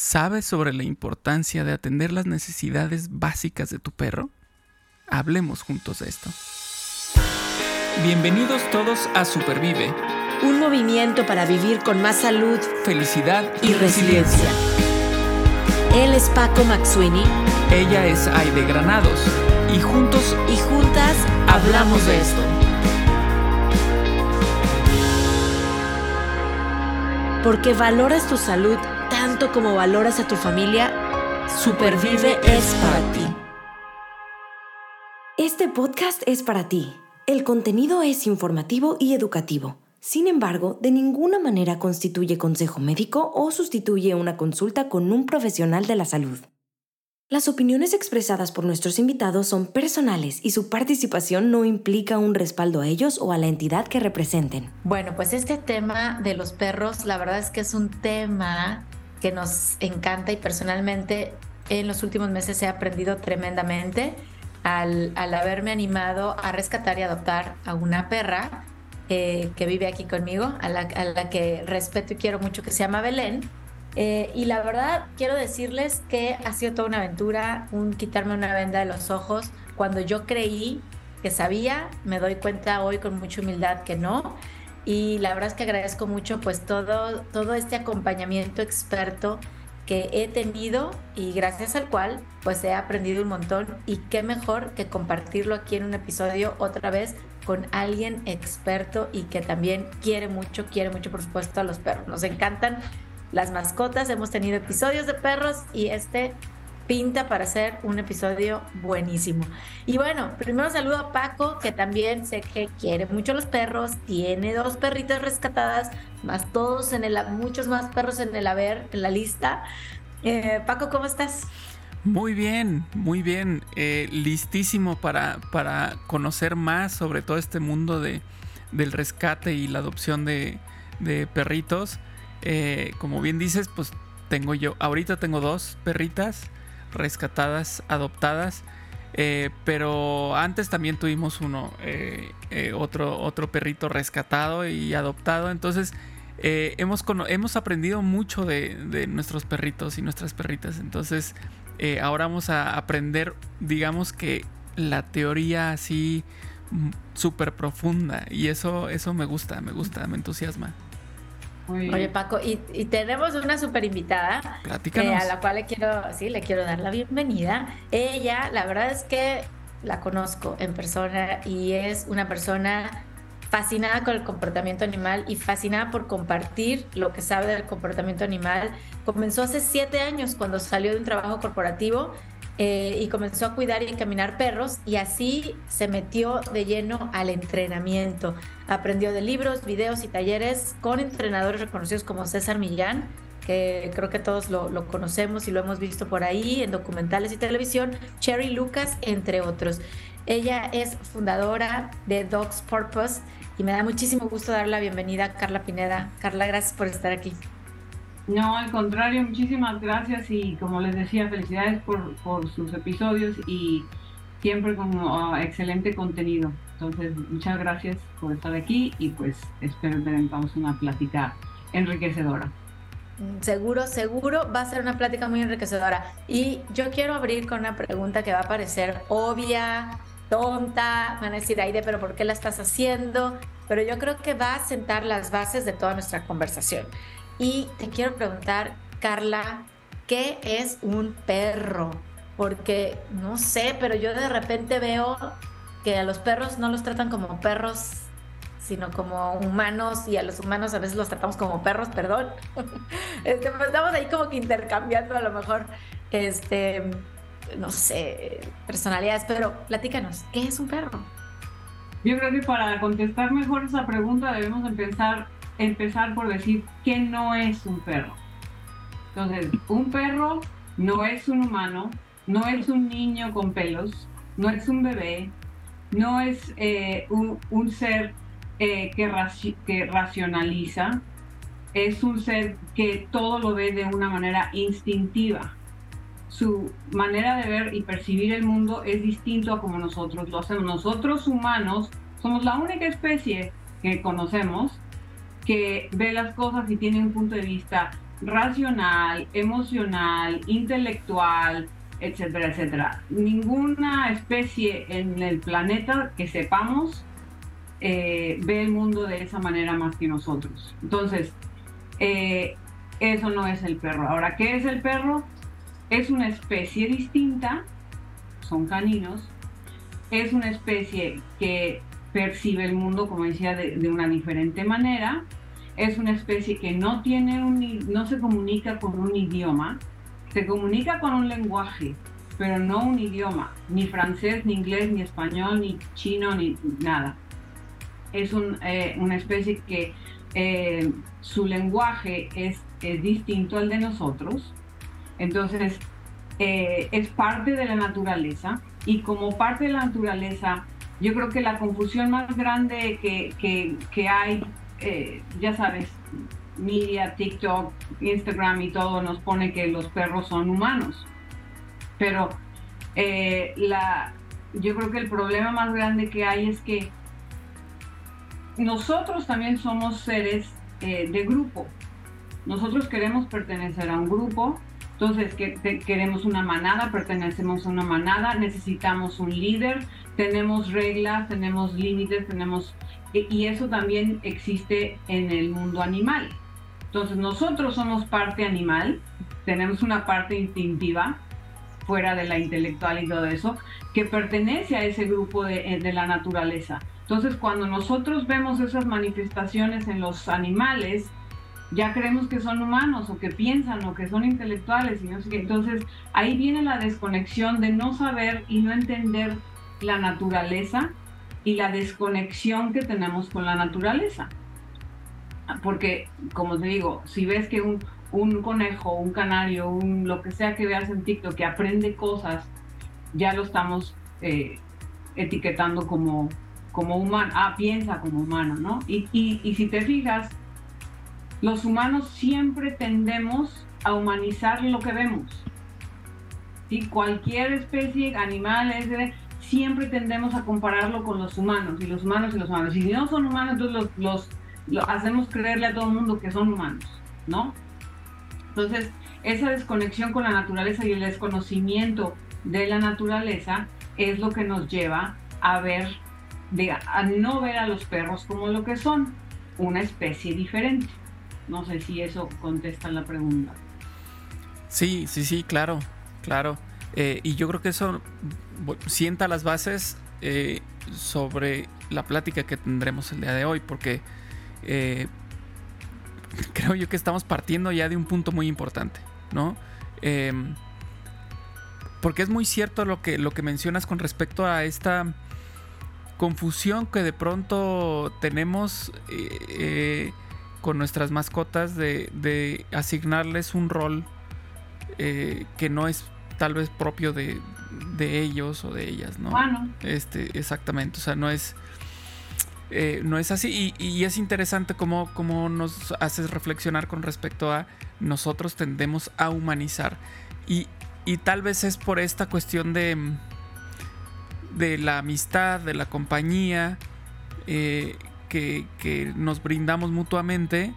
¿Sabes sobre la importancia de atender las necesidades básicas de tu perro? Hablemos juntos de esto. Bienvenidos todos a Supervive. Un movimiento para vivir con más salud, felicidad y, resiliencia. Él es Paco Maxuini. Ella es Aide Granados. Y juntos y juntas hablamos de esto. Porque valoras tu salud como valoras a tu familia, Supervive es para ti. Este podcast es para ti. El contenido es informativo y educativo. Sin embargo, de ninguna manera constituye consejo médico o sustituye una consulta con un profesional de la salud. Las opiniones expresadas por nuestros invitados son personales y su participación no implica un respaldo a ellos o a la entidad que representen. Bueno, pues este tema de los perros, la verdad es que es un tema que nos encanta y personalmente en los últimos meses he aprendido tremendamente al, haberme animado a rescatar y adoptar a una perra eh, que vive aquí conmigo, a la, que respeto y quiero mucho, que se llama Belén. Eh, y la verdad, quiero decirles que ha sido toda una aventura, un quitarme una venda de los ojos. Cuando yo creí que sabía, me doy cuenta hoy con mucha humildad que no y la verdad es que agradezco mucho pues todo, todo este acompañamiento experto que he tenido y gracias al cual pues he aprendido un montón y qué mejor que compartirlo aquí en un episodio otra vez con alguien experto y que también quiere mucho, quiere mucho por supuesto a los perros. Nos encantan las mascotas, hemos tenido episodios de perros y este pinta para ser un episodio buenísimo. Y bueno, primero saludo a Paco, que también sé que quiere mucho los perros, tiene dos perritas rescatadas, más todos en el, muchos más perros en el haber, en la lista. Eh, Paco, ¿cómo estás? Muy bien, muy bien, eh, listísimo para, para conocer más sobre todo este mundo de, del rescate y la adopción de, perritos. Eh, como bien dices, pues tengo yo, ahorita tengo dos perritas rescatadas, adoptadas. Eh, pero antes también tuvimos uno, eh, eh, otro, otro perrito rescatado y adoptado. Entonces hemos, hemos aprendido mucho de, nuestros perritos y nuestras perritas. Entonces ahora vamos a aprender, digamos que la teoría así mm, súper profunda. Y eso, eso me gusta, me gusta, me entusiasma. Oye, Paco, y, tenemos una super invitada eh, a la cual le quiero, sí, le quiero dar la bienvenida. Ella, la verdad es que la conozco en persona y es una persona fascinada con el comportamiento animal y fascinada por compartir lo que sabe del comportamiento animal. Comenzó hace siete años cuando salió de un trabajo corporativo eh, y comenzó a cuidar y encaminar perros y así se metió de lleno al entrenamiento. Aprendió de libros, videos y talleres con entrenadores reconocidos como César Millán, que creo que todos lo, lo conocemos y lo hemos visto por ahí en documentales y televisión, Cherry Lucas, entre otros. Ella es fundadora de Dogs Purpose y me da muchísimo gusto dar la bienvenida a Carla Pineda. Carla, gracias por estar aquí. No, al contrario, muchísimas gracias y como les decía, felicidades por, sus episodios y siempre con ah, excelente contenido. Entonces, muchas gracias por estar aquí y pues espero que tengamos una plática enriquecedora. Mm, seguro, seguro va a ser una plática muy enriquecedora. Y yo quiero abrir con una pregunta que va a parecer obvia, tonta, van a decir, Aide, pero ¿por qué la estás haciendo? Pero yo creo que va a sentar las bases de toda nuestra conversación. Y te quiero preguntar, Carla, ¿qué es un perro? Porque no sé, pero yo de repente veo que a los perros no los tratan como perros, sino como humanos y a los humanos a veces los tratamos como perros, perdón. Este, pues, estamos ahí como que intercambiando a lo mejor, este, no sé, personalidades, pero platícanos, ¿qué es un perro? Yo creo que para contestar mejor esa pregunta debemos empezar empezar por decir que no es un perro. Entonces, un perro no es un humano, no es un niño con pelos, no es un bebé, no es eh, un, ser eh, que, que racionaliza, es un ser que todo lo ve de una manera instintiva. Su manera de ver y percibir el mundo es distinto a como nosotros lo hacemos. Nosotros humanos somos la única especie que conocemos que ve las cosas y tiene un punto de vista racional, emocional, intelectual, etcétera, etcétera. Ninguna especie en el planeta que sepamos eh, ve el mundo de esa manera más que nosotros. Entonces, eh, eso no es el perro. Ahora, ¿qué es el perro? Es una especie distinta, son caninos, es una especie que percibe el mundo, como decía, de, una diferente manera. Es una especie que no tiene un, no se comunica con un idioma, se comunica con un lenguaje, pero no un idioma, ni francés, ni inglés, ni español, ni chino, ni nada. Es eh, una especie que eh, su lenguaje es, distinto al de nosotros, entonces eh, es parte de la naturaleza y como parte de la naturaleza, yo creo que la confusión más grande que, hay, ya sabes, media, TikTok, Instagram y todo nos pone que los perros son humanos. Pero eh, la, yo creo que el problema más grande que hay es que nosotros también somos seres eh, de grupo. Nosotros queremos pertenecer a un grupo, entonces que, queremos una manada, pertenecemos a una manada, necesitamos un líder, tenemos reglas, tenemos límites, tenemos... Y eso también existe en el mundo animal. Entonces nosotros somos parte animal, tenemos una parte instintiva fuera de la intelectual y todo eso, que pertenece a ese grupo de, eh, la naturaleza. Entonces cuando nosotros vemos esas manifestaciones en los animales, ya creemos que son humanos o que piensan o que son intelectuales y. Entonces ahí viene la desconexión de no saber y no entender la naturaleza y la desconexión que tenemos con la naturaleza porque, como te digo, si ves que un, un conejo, un canario, un, lo que sea que veas en TikTok que aprende cosas, ya lo estamos eh, etiquetando como, como humano. Ah, piensa como humano, ¿no? Y, y, si te fijas, los humanos siempre tendemos a humanizar lo que vemos. ¿Sí? Cualquier especie, animal, siempre tendemos a compararlo con los humanos y los humanos y los humanos. Y si no son humanos, entonces los, los lo hacemos creerle a todo el mundo que son humanos, ¿no? Entonces, esa desconexión con la naturaleza y el desconocimiento de la naturaleza es lo que nos lleva a ver, a no ver a los perros como lo que son, una especie diferente. No sé si eso contesta la pregunta. Sí, sí, sí, claro, claro. Eh, y yo creo que eso sienta las bases eh, sobre la plática que tendremos el día de hoy, porque eh, creo yo que estamos partiendo ya de un punto muy importante, ¿no? Em, porque es muy cierto lo que, lo que mencionas con respecto a esta confusión que de pronto tenemos con nuestras mascotas de, asignarles un rol que no es tal vez propio de, de ellos o de ellas, ¿no? Este, exactamente, o sea, no es eh, no es así. Y, es interesante cómo, nos haces reflexionar con respecto a nosotros tendemos a humanizar. Y, tal vez es por esta cuestión de, de la amistad, de la compañía, eh, que, nos brindamos mutuamente.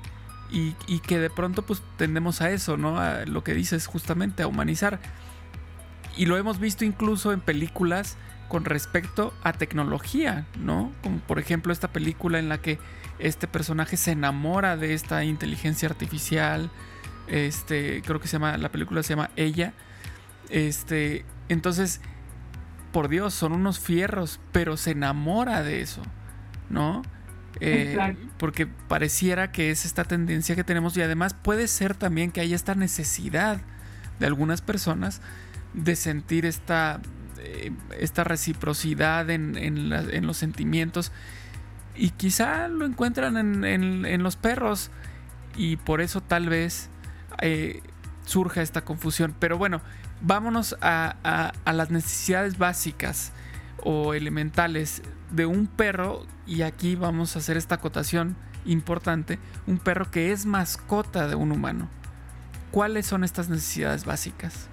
Y, y, que de pronto pues tendemos a eso, ¿no? A lo que dices justamente, a humanizar. Y lo hemos visto incluso en películas con respecto a tecnología, ¿no? Como por ejemplo esta película en la que este personaje se enamora de esta inteligencia artificial. Este, creo que se llama, la película se llama Ella. Este, entonces, por Dios, son unos fierros, pero se enamora de eso, ¿no? Eh, porque pareciera que es esta tendencia que tenemos y además puede ser también que haya esta necesidad de algunas personas de sentir esta eh, esta reciprocidad en, los sentimientos. Y quizá lo encuentran en, los perros. Y por eso tal vez eh, surja esta confusión. Pero bueno, vámonos a, las necesidades básicas o elementales de un perro. Y aquí vamos a hacer esta acotación importante. Un perro que es mascota de un humano. ¿Cuáles son estas necesidades básicas?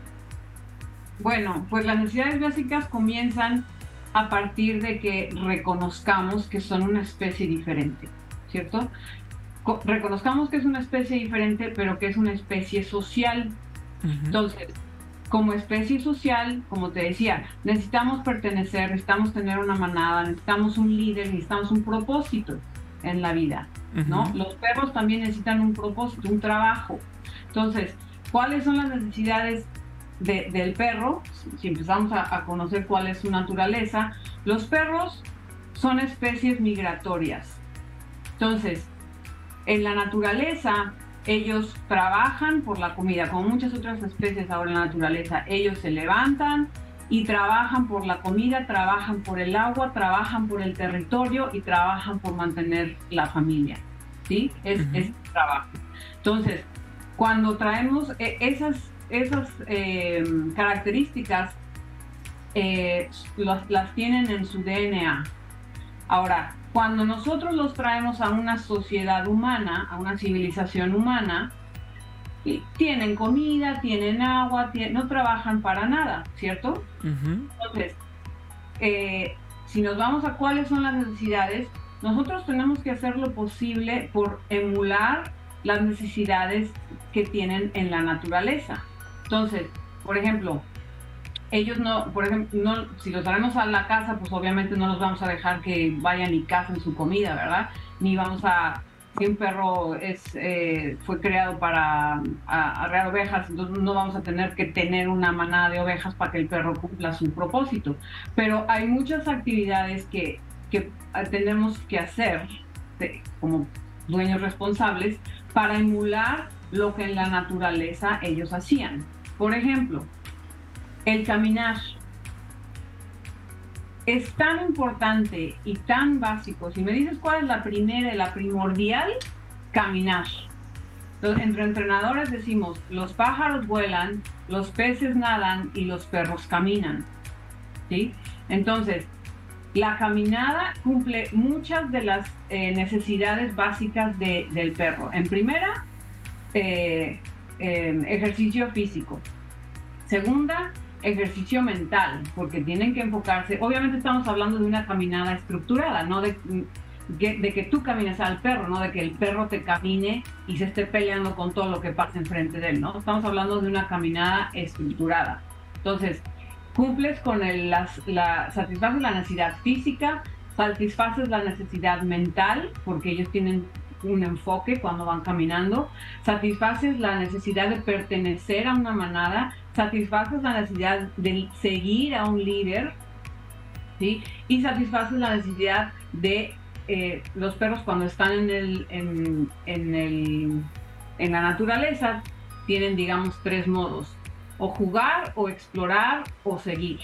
Bueno, pues las necesidades básicas comienzan a partir de que reconozcamos que son una especie diferente, ¿cierto? reconozcamos que es una especie diferente, pero que es una especie social. Entonces, como especie social, como te decía, necesitamos pertenecer, necesitamos tener una manada, necesitamos un líder, necesitamos un propósito en la vida, ¿no? Los perros también necesitan un propósito, un trabajo. Entonces, ¿cuáles son las necesidades del perro? Si empezamos a, conocer cuál es su naturaleza, los perros son especies migratorias. Entonces, en la naturaleza, ellos trabajan por la comida, como muchas otras especies ahora en la naturaleza. Ellos se levantan y trabajan por la comida, trabajan por el agua, trabajan por el territorio y trabajan por mantener la familia. ¿Sí? Es, trabajo. Entonces, cuando traemos eh, esas, esas eh, características, eh, las tienen en su DNA. Ahora, cuando nosotros los traemos a una sociedad humana, a una civilización humana, tienen comida, tienen agua, no trabajan para nada, ¿cierto? Entonces, eh, si nos vamos a cuáles son las necesidades, nosotros tenemos que hacer lo posible por emular las necesidades que tienen en la naturaleza. Entonces, por ejemplo, ellos no, por ejemplo, no, si los traemos a la casa, pues obviamente no los vamos a dejar que vayan y casen su comida, ¿verdad? Ni vamos a, si un perro es, eh, fue creado para arrear ovejas, entonces no vamos a tener que tener una manada de ovejas para que el perro cumpla su propósito. Pero hay muchas actividades que, que tenemos que hacer como dueños responsables para emular lo que en la naturaleza ellos hacían. Por ejemplo, el caminar es tan importante y tan básico. Si me dices cuál es la primera y la primordial, caminar. Entonces, entre entrenadores decimos, los pájaros vuelan, los peces nadan y los perros caminan. ¿Sí? Entonces, la caminada cumple muchas de las eh, necesidades básicas del perro. En primera, eh, eh, ejercicio físico. Segunda, ejercicio mental, porque tienen que enfocarse. Obviamente estamos hablando de una caminada estructurada, no de, que tú camines al perro, no de que el perro te camine y se esté peleando con todo lo que pasa enfrente de él, ¿no? Estamos hablando de una caminada estructurada. Entonces, cumples con el, las, la, satisfaces la necesidad física, satisfaces la necesidad mental, porque ellos tienen un enfoque cuando van caminando, satisfaces la necesidad de pertenecer a una manada, satisfaces la necesidad de seguir a un líder, ¿sí? Y satisfaces la necesidad de eh, los perros cuando están en, el, en, el, en la naturaleza, tienen, digamos, tres modos, o jugar, o explorar, o seguir.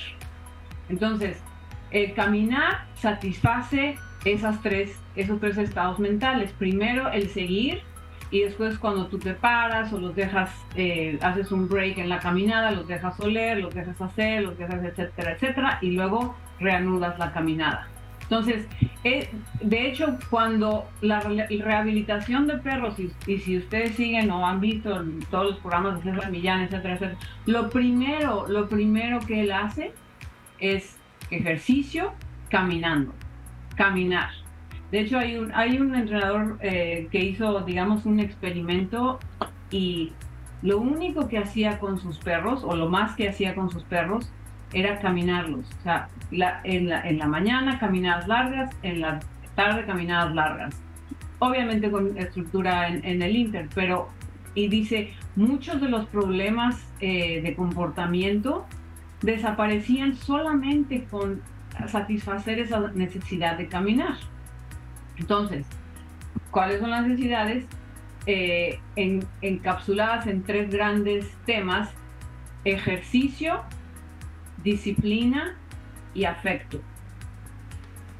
Entonces, el caminar satisface esas tres, esos tres estados mentales. Primero el seguir y después cuando tú te paras o los dejas, eh, haces un break en la caminada, los dejas oler, los dejas hacer, los dejas etcétera, etcétera, y luego reanudas la caminada. Entonces, eh, de hecho, cuando la rehabilitación de perros, y, si ustedes siguen o han visto todos los programas de César Millán, etcétera, etcétera, lo primero, lo primero que él hace es ejercicio caminando caminar. De hecho, hay un, hay un entrenador eh, que hizo, digamos, un experimento y lo único que hacía con sus perros, o lo más que hacía con sus perros, era caminarlos. O sea, en, la, en la mañana caminadas largas, en la tarde caminadas largas. Obviamente con estructura en, el Inter, pero, y dice, muchos de los problemas eh, de comportamiento desaparecían solamente con satisfacer esa necesidad de caminar. Entonces, ¿cuáles son las necesidades? Eh, encapsuladas en tres grandes temas, ejercicio, disciplina y afecto.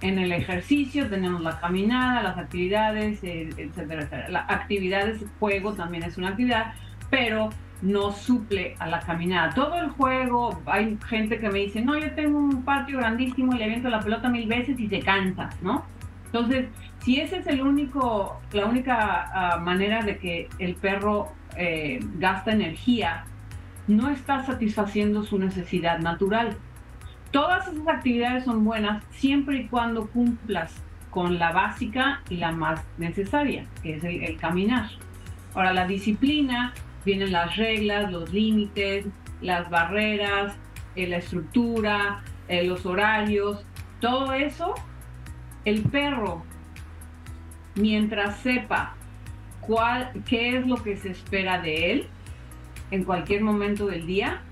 En el ejercicio tenemos la caminada, las actividades, eh, etcétera, etcétera. La actividades, juego también es una actividad, pero no suple a la caminada. Todo el juego, hay gente que me dice, no, yo tengo un patio grandísimo y le aviento la pelota mil veces y se cansa, ¿no? Entonces, si esa es el único, la única ah, manera de que el perro eh, gasta energía, no está satisfaciendo su necesidad natural. Todas esas actividades son buenas siempre y cuando cumplas con la básica y la más necesaria, que es el, caminar. Ahora, la disciplina, vienen las reglas, los límites, las barreras, eh, la estructura, eh, los horarios, todo eso, el perro, mientras sepa cuál, qué es lo que se espera de él en cualquier momento del día,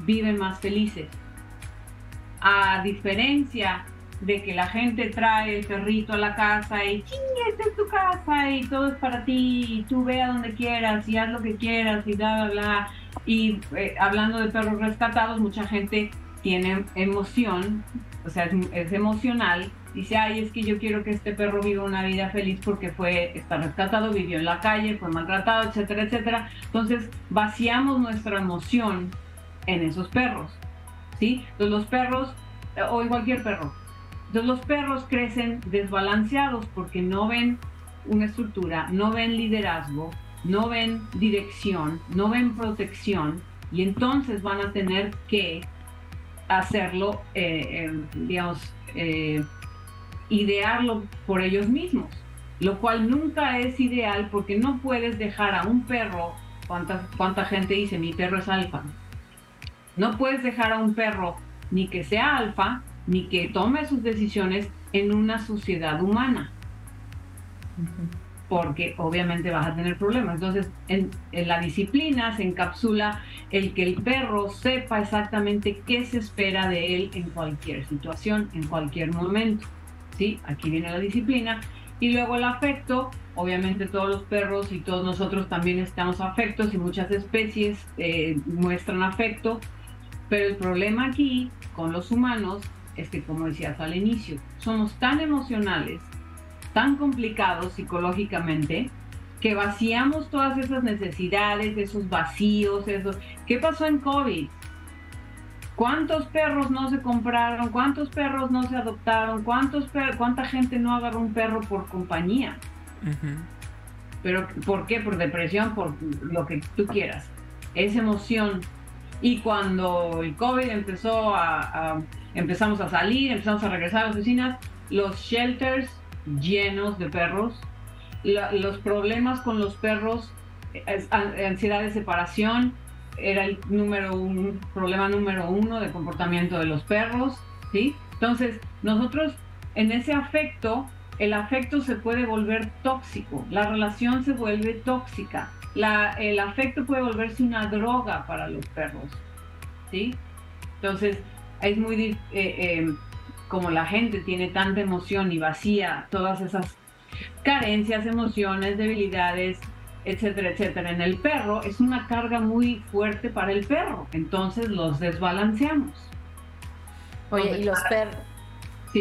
viven más felices. A diferencia de que la gente trae el perrito a la casa y esta es tu casa y todo es para ti y tú ve a donde quieras y haz lo que quieras y bla, bla, bla. Y eh, hablando de perros rescatados, mucha gente tiene emoción, o sea, es, emocional. Dice, ay, es que yo quiero que este perro viva una vida feliz porque fue, está rescatado, vivió en la calle, fue maltratado, etcétera, etcétera. Entonces, vaciamos nuestra emoción en esos perros, ¿sí? Entonces, los perros, o cualquier perro, entonces los perros crecen desbalanceados porque no ven una estructura, no ven liderazgo, no ven dirección, no ven protección y entonces van a tener que hacerlo, eh, digamos, eh, idearlo por ellos mismos, lo cual nunca es ideal porque no puedes dejar a un perro, ¿cuánta, cuánta gente dice mi perro es alfa? No puedes dejar a un perro ni que sea alfa ni que tome sus decisiones en una sociedad humana. Porque obviamente vas a tener problemas. Entonces, en, la disciplina se encapsula el que el perro sepa exactamente qué se espera de él en cualquier situación, en cualquier momento. ¿Sí? Aquí viene la disciplina. Y luego el afecto, obviamente todos los perros y todos nosotros también estamos afectos y muchas especies eh, muestran afecto, pero el problema aquí con los humanos es que, como decías al inicio, somos tan emocionales, tan complicados psicológicamente, que vaciamos todas esas necesidades, esos vacíos, esos... ¿Qué pasó en COVID? ¿Cuántos perros no se compraron? ¿Cuántos perros no se adoptaron? ¿Cuántos ¿Cuánta gente no agarró un perro por compañía? Pero ¿por qué? Por depresión, por lo que tú quieras. Es emoción. Y cuando el COVID empezó a empezamos a salir, empezamos a regresar a las oficinas, los shelters llenos de perros, los problemas con los perros, ansiedad de separación, era el número un problema número uno de comportamiento de los perros, ¿sí? Entonces, nosotros en ese afecto, el afecto se puede volver tóxico, la relación se vuelve tóxica, la, el afecto puede volverse una droga para los perros, ¿sí? Entonces, es muy, eh, eh, como la gente tiene tanta emoción y vacía todas esas carencias, emociones, debilidades, etcétera, etcétera. En el perro es una carga muy fuerte para el perro, entonces los desbalanceamos. Oye, y los perros...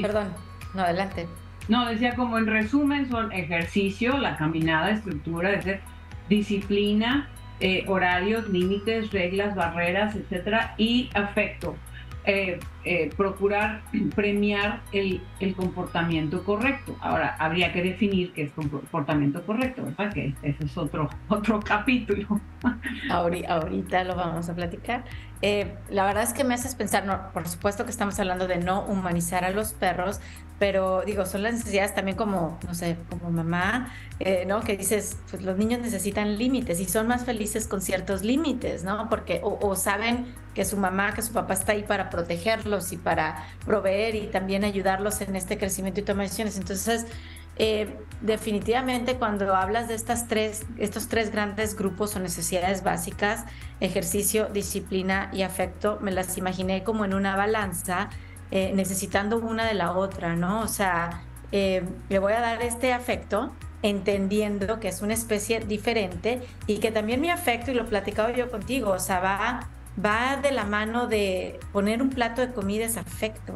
Perdón, no, adelante. No, decía como en resumen son ejercicio, la caminada, estructura, de disciplina, eh, horarios, límites, reglas, barreras, etcétera, y afecto. Eh, eh, procurar premiar el, comportamiento correcto. Ahora, habría que definir qué es comportamiento correcto, ¿verdad? Que ese es otro, otro capítulo. Ahorita lo vamos a platicar. Eh, la verdad es que me haces pensar, no, por supuesto que estamos hablando de no humanizar a los perros, pero digo, son las necesidades también como, no sé, como mamá, eh, ¿no? Que dices, pues los niños necesitan límites y son más felices con ciertos límites, ¿no? Porque o, saben que su mamá, que su papá está ahí para protegerlos y para proveer y también ayudarlos en este crecimiento y toma de decisiones. Entonces, eh, definitivamente cuando hablas de estas tres, estos tres grandes grupos o necesidades básicas, ejercicio, disciplina y afecto, me las imaginé como en una balanza eh, necesitando una de la otra, ¿no? O sea, eh, le voy a dar este afecto entendiendo que es una especie diferente y que también mi afecto, y lo platicaba yo contigo, o sea, va, va de la mano de poner un plato de comida es afecto,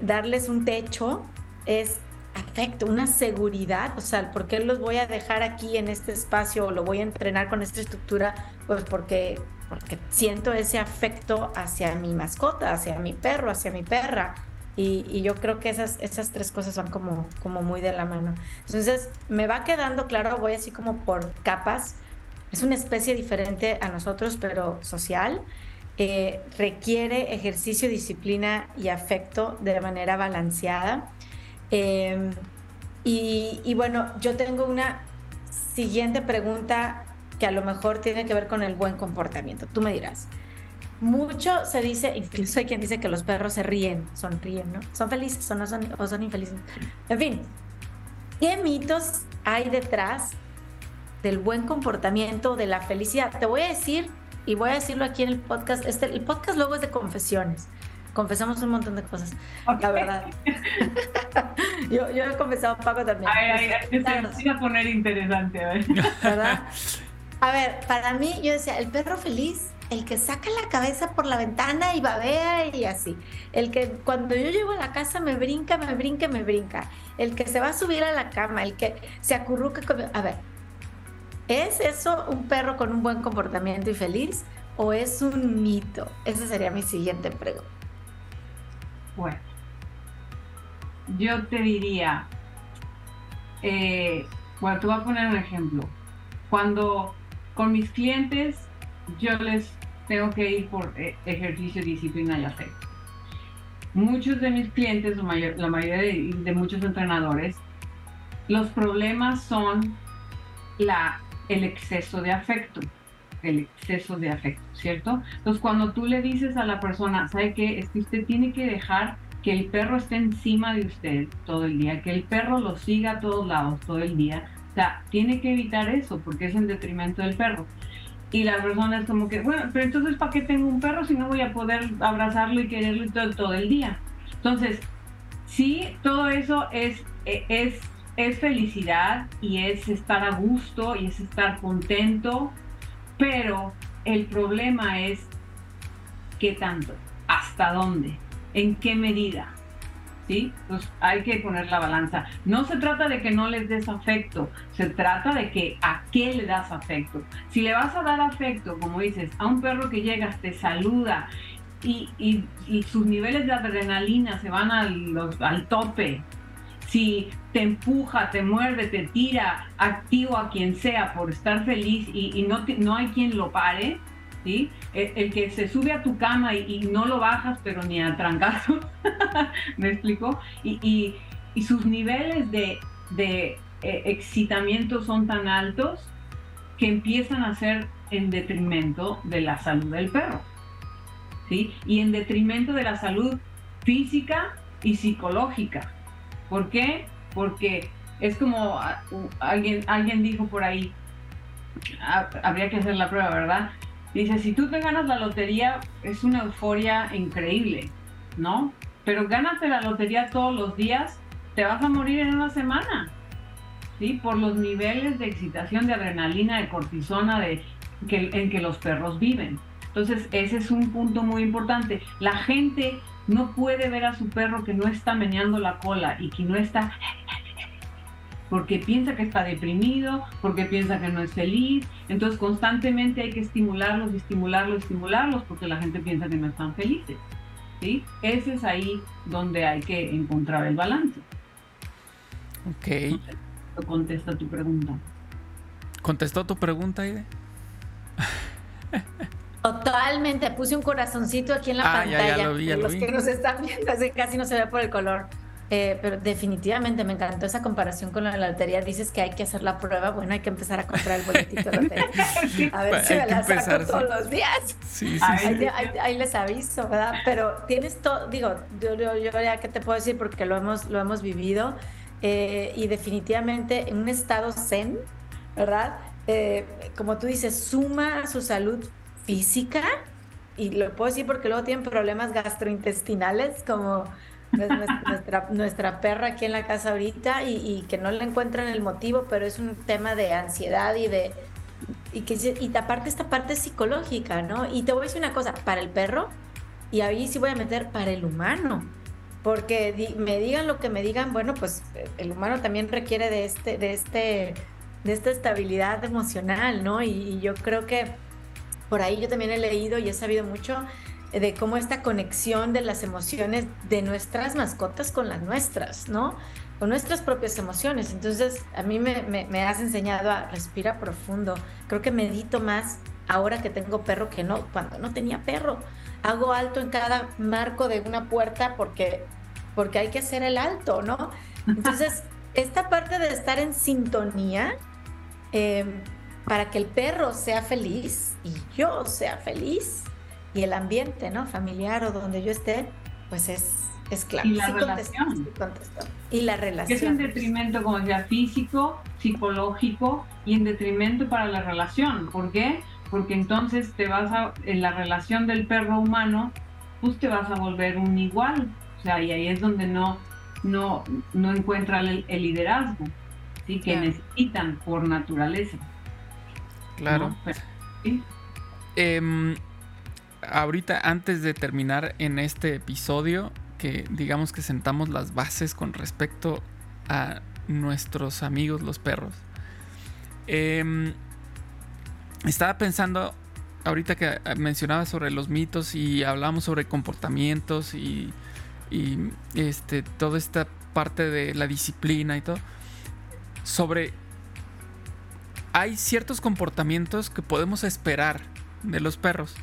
darles un techo es afecto, una seguridad, o sea, ¿por qué los voy a dejar aquí en este espacio o lo voy a entrenar con esta estructura? Pues porque porque siento ese afecto hacia mi mascota, hacia mi perro, hacia mi perra. Y, yo creo que esas, esas tres cosas van como, como muy de la mano. Entonces, me va quedando claro, voy así como por capas. Es una especie diferente a nosotros, pero social. Eh, requiere ejercicio, disciplina y afecto de manera balanceada. Eh, Y, bueno, yo tengo una siguiente pregunta que a lo mejor tiene que ver con el buen comportamiento. Tú me dirás. Mucho se dice, incluso hay quien dice que los perros se ríen, sonríen, ¿no? Son felices o no son, o son infelices. En fin, ¿qué mitos hay detrás del buen comportamiento, de la felicidad? Te voy a decir, y voy a decirlo aquí en el podcast, este, el podcast luego es de confesiones confesamos un montón de cosas, la verdad. yo, yo he confesado Paco también. Ay, ay, se a poner interesante, a ver. ¿verdad? A ver, para mí, yo decía, el perro feliz, el que saca la cabeza por la ventana y babea y así. El que cuando yo llego a la casa me brinca, me brinca, me brinca. El que se va a subir a la cama, el que se acurruca. A ver, ¿es eso un perro con un buen comportamiento y feliz? ¿O es un mito? Esa sería mi siguiente pregunta. Bueno, yo te diría, eh, bueno, te voy a poner un ejemplo. Cuando con mis clientes yo les tengo que ir por eh, ejercicio, disciplina y afecto. Muchos de mis clientes, la mayoría de, muchos entrenadores, los problemas son la, el exceso de afecto el exceso de afecto, ¿cierto? Entonces, cuando tú le dices a la persona, ¿sabe qué? Es que usted tiene que dejar que el perro esté encima de usted todo el día, que el perro lo siga a todos lados todo el día. O sea, tiene que evitar eso porque es en detrimento del perro. Y la persona es como que, bueno, pero entonces, ¿para qué tengo un perro si no voy a poder abrazarlo y quererlo todo, todo el día? Entonces, sí, todo eso es, es, es felicidad y es estar a gusto y es estar contento pero el problema es qué tanto, hasta dónde, en qué medida. ¿Sí? Entonces hay que poner la balanza. No se trata de que no les des afecto, se trata de que a qué le das afecto. Si le vas a dar afecto, como dices, a un perro que llega, te saluda y, sus niveles de adrenalina se van al tope, si te empuja, te muerde, te tira, activo a quien sea por estar feliz y, no, no hay quien lo pare, El, que se sube a tu cama y, no lo bajas, pero ni a trancazo, ¿me explico? Y, sus niveles de, de eh, excitamiento son tan altos que empiezan a ser en detrimento de la salud del perro, ¿sí? Y en detrimento de la salud física y psicológica. ¿Por qué? Porque es como ah, alguien, alguien dijo por ahí, ah, habría que hacer la prueba, ¿verdad? Dice, si tú te ganas la lotería, es una euforia increíble, ¿no? Pero gánate la lotería todos los días, te vas a morir en una semana, ¿sí? Por los niveles de excitación, de adrenalina, de cortisona, de, que, en que los perros viven. Entonces, ese es un punto muy importante. La gente no puede ver a su perro que no está meneando la cola y que no está porque piensa que está deprimido, porque piensa que no es feliz. Entonces constantemente hay que estimularlos, estimularlos, estimularlos, porque la gente piensa que no están felices. ¿sí? Ese es ahí donde hay que encontrar el balance. Ok. Contesta tu pregunta. ¿Contestó tu pregunta, Aide? Totalmente, puse un corazoncito aquí en la pantalla. Ah, ya, lo vi, los que nos están viendo, así casi no se ve por el color. Eh, pero definitivamente me encantó esa comparación con la lotería. Dices que hay que hacer la prueba. Bueno, hay que empezar a comprar el boletito de lotería. A ver si me la saco todos los días. Sí, sí, ahí, ahí, les aviso, ¿verdad? Pero tienes todo, digo, yo, yo, ya que te puedo decir porque lo hemos, lo hemos vivido eh, y definitivamente en un estado zen, ¿verdad? Eh, como tú dices, suma a su salud física, y lo puedo decir porque luego tienen problemas gastrointestinales, como nuestra, nuestra perra aquí en la casa ahorita, y, que no le encuentran el motivo, pero es un tema de ansiedad y de... Y, que, y aparte esta parte psicológica, ¿no? Y te voy a decir una cosa, para el perro, y ahí sí voy a meter para el humano, porque me digan lo que me digan, bueno, pues el humano también requiere de este, de este, de esta estabilidad emocional, ¿no? y yo creo que por ahí yo también he leído y he sabido mucho de cómo esta conexión de las emociones de nuestras mascotas con las nuestras, ¿no? Con nuestras propias emociones. Entonces, a mí me, has enseñado a respirar profundo. Creo que medito más ahora que tengo perro que no, cuando no tenía perro. Hago alto en cada marco de una puerta porque, porque hay que hacer el alto, ¿no? Entonces, esta parte de estar en sintonía em, para que el perro sea feliz y yo sea feliz y el ambiente, ¿no? Familiar o donde yo esté, pues es, es clave. Y la relación. y la relación. Es en detrimento, como decía, físico, psicológico y en detrimento para la relación. ¿Por qué? Porque entonces te vas a, en la relación del perro humano, pues te vas a volver un igual. O sea, y ahí es donde no, no, no encuentra el, liderazgo, ¿sí? que necesitan por naturaleza. Claro. Em, ahorita, antes de terminar en este episodio, que digamos que sentamos las bases con respecto a nuestros amigos los perros. Em, estaba pensando, ahorita que mencionaba sobre los mitos y hablamos sobre comportamientos y, y este, toda esta parte de la disciplina y todo, sobre... Hay ciertos comportamientos que podemos esperar de los perros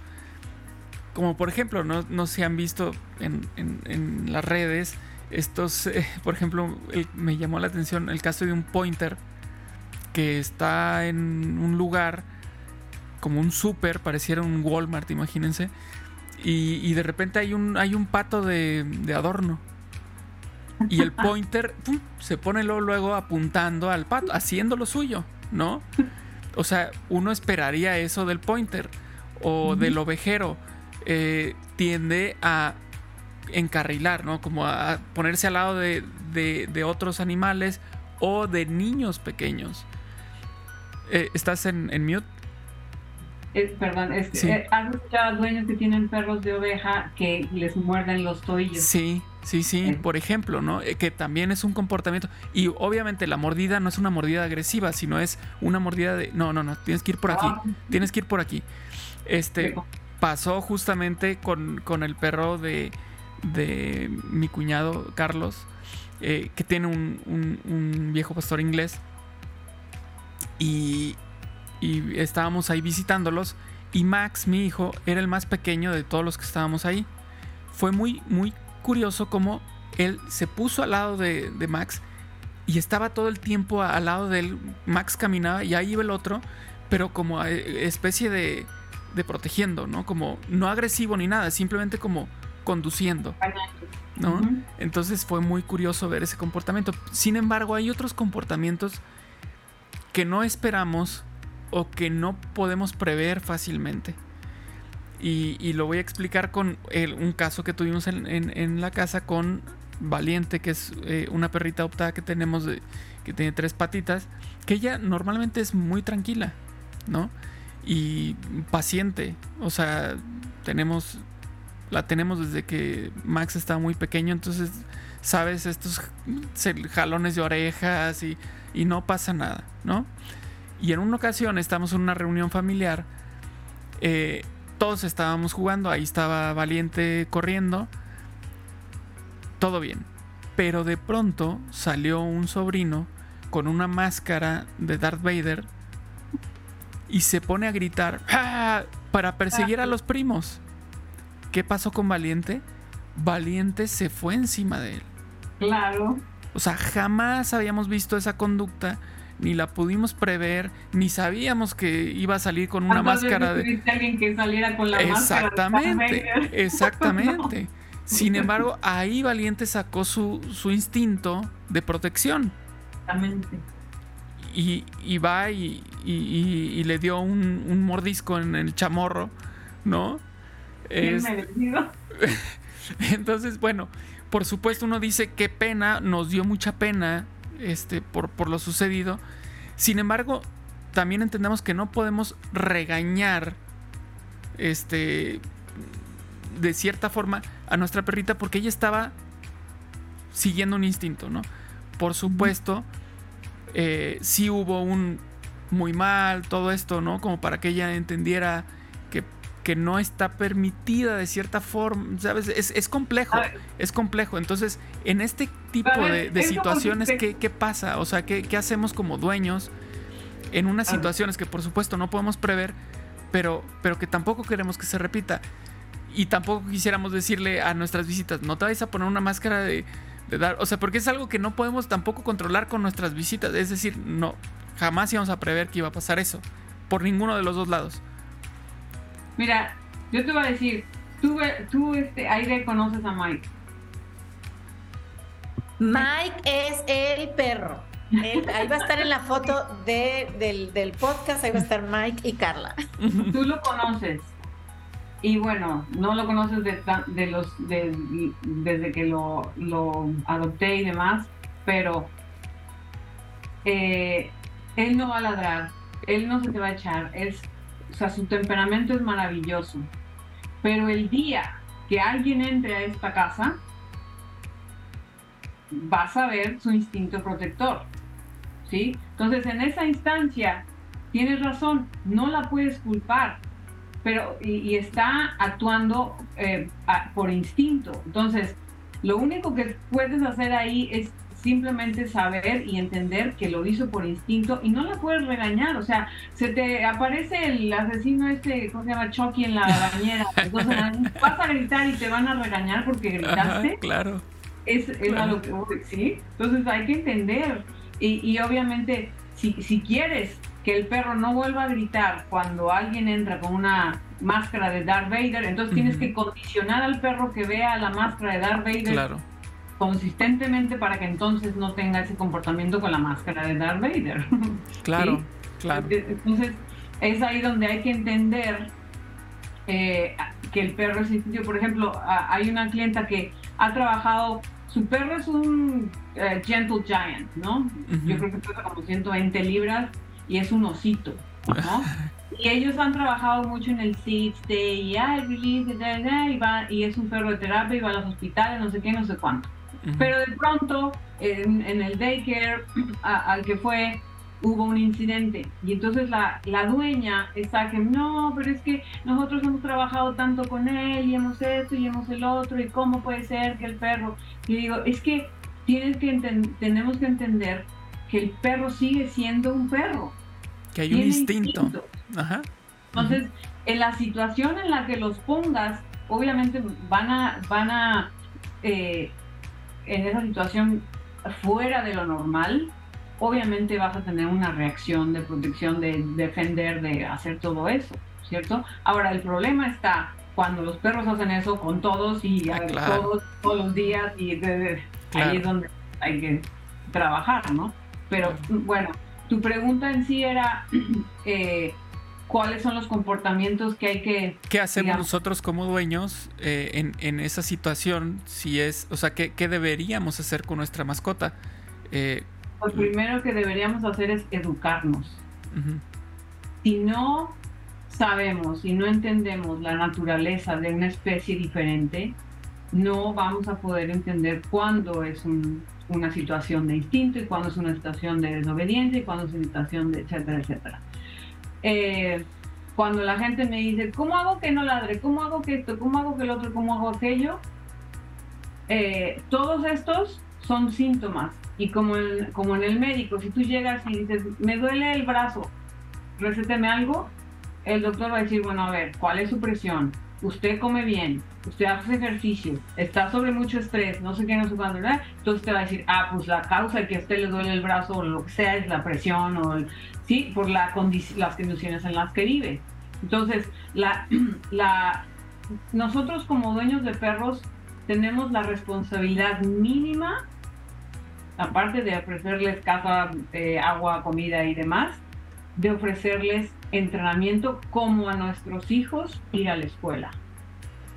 como por ejemplo, no, no se han visto en, en, las redes estos, eh, por ejemplo, me llamó la atención el caso de un pointer que está en un lugar como un super, pareciera un Walmart, imagínense, y, y de repente hay un, hay un pato de, de adorno. Y el pointer se pone luego, luego apuntando al pato, haciendo lo suyo, ¿no? O sea, uno esperaría eso del pointer o del ovejero eh, tiende a encarrilar, ¿no? Como a ponerse al lado de, otros animales o de niños pequeños. Eh, ¿Estás en, mute? perdón, es, eh, ¿has escuchado dueños que tienen perros de oveja que les muerden los tobillos? Sí, sí, sí, por ejemplo, ¿no? que también es un comportamiento. Y obviamente la mordida no es una mordida agresiva, sino es una mordida de. No, no, no, tienes que ir por aquí. Ah. Tienes que ir por aquí. Este pasó justamente con, el perro de, de, mi cuñado Carlos, eh, que tiene un, viejo pastor inglés. Y, y estábamos ahí visitándolos. Y Max, mi hijo, era el más pequeño de todos los que estábamos ahí. Fue muy, muy curioso cómo él se puso al lado de, de Max y estaba todo el tiempo al lado de él. Max caminaba y ahí iba el otro, pero como eh, especie de, de protegiendo, ¿no? Como no agresivo ni nada, simplemente como conduciendo. ¿no? Entonces fue muy curioso ver ese comportamiento. Sin embargo, hay otros comportamientos que no esperamos o que no podemos prever fácilmente. Y, lo voy a explicar con un caso que tuvimos en, la casa con Valiente, que es eh, una perrita adoptada que tenemos, que tiene tres patitas, que ella normalmente es muy tranquila, ¿no? Y paciente. O sea, tenemos la tenemos desde que Max estaba muy pequeño, entonces sabes estos jalones de orejas y, y no pasa nada, ¿no? Y en una ocasión estamos en una reunión familiar, eh, todos estábamos jugando, ahí estaba Valiente corriendo, todo bien, pero de pronto salió un sobrino con una máscara de Darth Vader y se pone a gritar ¡Ah! para perseguir a los primos. ¿Qué pasó con Valiente? Valiente se fue encima de él. Claro. O sea, jamás habíamos visto esa conducta, ni la pudimos prever, ni sabíamos que iba a salir con una máscara de. alguien que saliera con la exactamente, exactamente. Sin embargo, ahí Valiente sacó su, su instinto de protección. Exactamente y, va y, le dio un, mordisco en el chamorro, ¿no? Es... Entonces, bueno, por supuesto uno dice qué pena, nos dio mucha pena este, por, por lo sucedido. Sin embargo, también entendemos que no podemos regañar este de cierta forma a nuestra perrita porque ella estaba siguiendo un instinto, ¿no? Por supuesto, eh, sí hubo un muy mal, todo esto, ¿no? Como para que ella entendiera que, que no está permitida de cierta forma, ¿sabes? Es, complejo, es complejo. Entonces, en este tipo de, situaciones, ¿qué, pasa? O sea, ¿qué, hacemos como dueños en unas situaciones que por supuesto no podemos prever, pero, pero que tampoco queremos que se repita? Y tampoco quisiéramos decirle a nuestras visitas, no te vayas a poner una máscara de de dar, o sea, porque es algo que no podemos tampoco controlar con nuestras visitas, es decir, no, jamás íbamos a prever que iba a pasar eso, por ninguno de los dos lados. Mira, yo te voy a decir, tú, tú este, aire conoces a Mike. Mike es el perro. ahí va a estar en la foto del, podcast, ahí va a estar Mike y Carla. Tú lo conoces. Y bueno, no lo conoces de, los desde que lo, adopté y demás, pero eh, él no va a ladrar, él no se te va a echar, es, o sea, su temperamento es maravilloso. Pero el día que alguien entre a esta casa, vas a ver su instinto protector. ¿Sí? Entonces, en esa instancia, tienes razón, no la puedes culpar, pero y, está actuando eh, por instinto. Entonces, lo único que puedes hacer ahí es simplemente saber y entender que lo hizo por instinto y no la puedes regañar. O sea, se te aparece el asesino este, ¿cómo se llama? Chucky en la bañera. Entonces vas a gritar y te van a regañar porque gritaste. claro. Es, es lo que ¿sí? Entonces hay que entender. Y, y obviamente, si, si quieres que el perro no vuelva a gritar cuando alguien entra con una máscara de Darth Vader, entonces tienes que condicionar al perro que vea la máscara de Darth Vader consistentemente para que entonces no tenga ese comportamiento con la máscara de Darth Vader. Claro, claro. Entonces es ahí donde hay que entender eh, que el perro es instintivo. Por ejemplo, hay una clienta que ha trabajado, su perro es un eh, Gentle Giant, ¿no? Yo creo que pesa como 120 libras y es un osito, ¿no? y ellos han trabajado mucho en el sit stay y, y, va, y es un perro de terapia y va a los hospitales, no sé qué, no sé cuánto. Pero de pronto, en, el daycare al que fue, hubo un incidente. Y entonces la, la, dueña está que, no, pero es que nosotros hemos trabajado tanto con él y hemos esto y hemos el otro, y cómo puede ser que el perro. Y digo, es que, tienes que tenemos que entender que el perro sigue siendo un perro. Que hay un instinto. Entonces, en la situación en la que los pongas, obviamente van a, van a eh, en esa situación fuera de lo normal, obviamente vas a tener una reacción de protección, de defender, de hacer todo eso, ¿cierto? Ahora, el problema está cuando los perros hacen eso con todos y ah, todos, todos los días y ahí es donde hay que trabajar, ¿no? Pero bueno, tu pregunta en sí era eh, cuáles son los comportamientos que hay que... ¿Qué hacemos nosotros como dueños eh, en, esa situación? Si es, o sea, ¿qué, deberíamos hacer con nuestra mascota? Eh, lo primero que deberíamos hacer es educarnos. Si no sabemos y no entendemos la naturaleza de una especie diferente, no vamos a poder entender cuándo es un, una situación de instinto y cuando es una situación de desobediencia y cuando es una situación de etcétera, etcétera. Eh, cuando la gente me dice, ¿cómo hago que no ladre? ¿Cómo hago que esto? ¿Cómo hago que el otro? ¿Cómo hago aquello? Eh, todos estos son síntomas. Y como en, como en el médico, si tú llegas y dices, me duele el brazo, recéteme algo, el doctor va a decir, bueno, a ver, ¿cuál es su presión? Usted come bien, usted hace ejercicio, está sobre mucho estrés, no sé qué, no sé cuándo. Entonces te va a decir, ah, pues la causa de que a usted le duele el brazo o lo que sea es la presión o, sí, por la las condiciones en las que vive. Entonces, nosotros como dueños de perros tenemos la responsabilidad mínima, aparte de ofrecerles casa, eh, agua, comida y demás, de ofrecerles entrenamiento como a nuestros hijos ir a la escuela.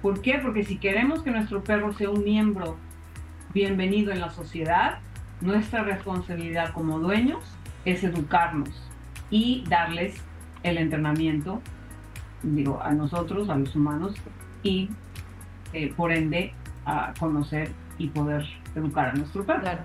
¿Por qué? Porque si queremos que nuestro perro sea un miembro bienvenido en la sociedad, nuestra responsabilidad como dueños es educarnos y darles el entrenamiento, digo, a nosotros, a los humanos, y eh, por ende a conocer y poder educar a nuestro perro.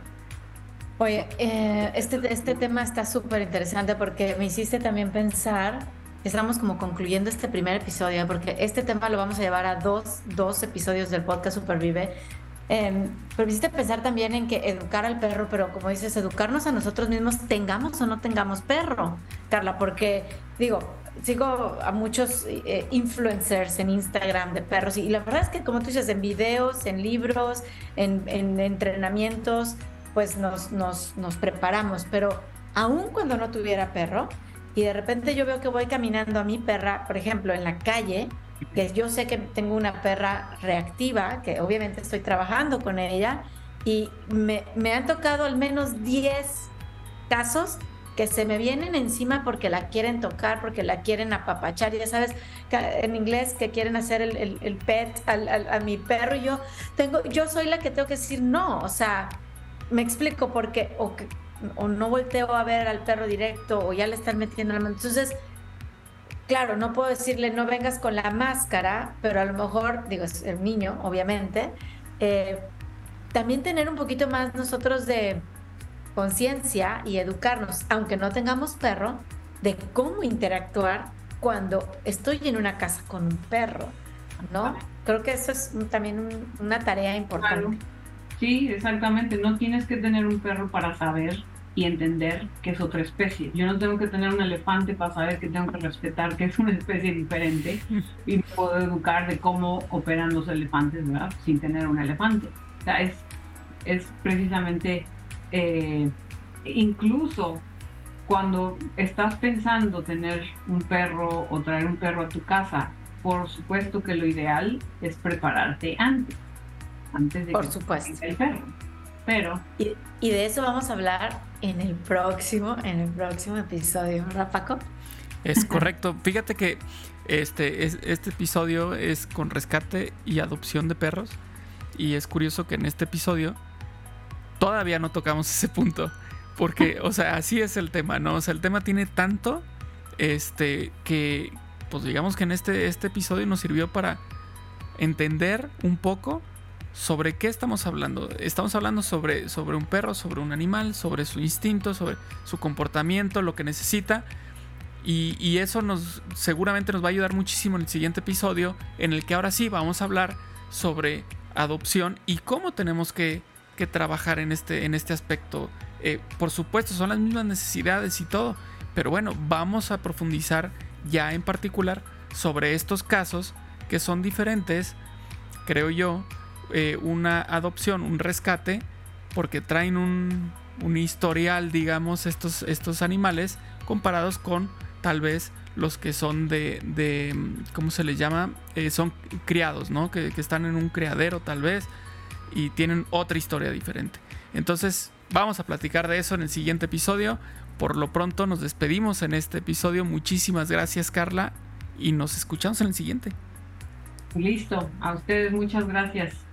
Oye, eh, este, este tema está súper interesante porque me hiciste también pensar, estamos como concluyendo este primer episodio, porque este tema lo vamos a llevar a dos, dos episodios del podcast Supervive. Eh, pero me hiciste pensar también en que educar al perro, pero como dices, educarnos a nosotros mismos, tengamos o no tengamos perro, Carla, porque digo, sigo a muchos eh, influencers en Instagram de perros y, la verdad es que como tú dices, en videos, en libros, en, entrenamientos, pues nos, nos, nos preparamos, pero aún cuando no tuviera perro y de repente yo veo que voy caminando a mi perra, por ejemplo, en la calle, que yo sé que tengo una perra reactiva, que obviamente estoy trabajando con ella, y me, me han tocado al menos 10 casos que se me vienen encima porque la quieren tocar, porque la quieren apapachar, ya sabes, en inglés que quieren hacer el, el, pet a mi perro y yo tengo, yo soy la que tengo que decir no, o sea, me explico porque o, o no volteo a ver al perro directo o ya le están metiendo la mano. Entonces, claro, no puedo decirle no vengas con la máscara, pero a lo mejor, digo, es el niño, obviamente, eh, también tener un poquito más nosotros de conciencia y educarnos, aunque no tengamos perro, de cómo interactuar cuando estoy en una casa con un perro, ¿no? Creo que eso es también una tarea importante. Sí, exactamente. No tienes que tener un perro para saber y entender que es otra especie. Yo no tengo que tener un elefante para saber que tengo que respetar que es una especie diferente y puedo educar de cómo operan los elefantes, ¿verdad? Sin tener un elefante. O sea, es, es precisamente eh, incluso cuando estás pensando tener un perro o traer un perro a tu casa, por supuesto que lo ideal es prepararte antes, antes de por que supuesto. el perro. Pero y, y, de eso vamos a hablar en el próximo, en el próximo episodio, ¿verdad, Paco? Es correcto. Fíjate que este, este episodio es con rescate y adopción de perros. Y es curioso que en este episodio todavía no tocamos ese punto. Porque, o sea, así es el tema, ¿no? O sea, el tema tiene tanto este, que, pues digamos que en este, este episodio nos sirvió para entender un poco sobre qué estamos hablando. Estamos hablando sobre, sobre un perro, sobre un animal, sobre su instinto, sobre su comportamiento, lo que necesita. Y, eso nos seguramente nos va a ayudar muchísimo en el siguiente episodio, en el que ahora sí vamos a hablar sobre adopción y cómo tenemos que que trabajar en este, en este aspecto. Eh, por supuesto, son las mismas necesidades y todo, pero bueno, vamos a profundizar ya en particular sobre estos casos que son diferentes, creo yo, eh, una adopción, un rescate, porque traen un, un historial, digamos, estos, estos animales comparados con tal vez los que son de, de ¿cómo se les llama? Eh, son criados, ¿no? Que, que, están en un criadero tal vez y tienen otra historia diferente. Entonces, vamos a platicar de eso en el siguiente episodio. Por lo pronto nos despedimos en este episodio. Muchísimas gracias, Carla, y nos escuchamos en el siguiente. Listo, a ustedes muchas gracias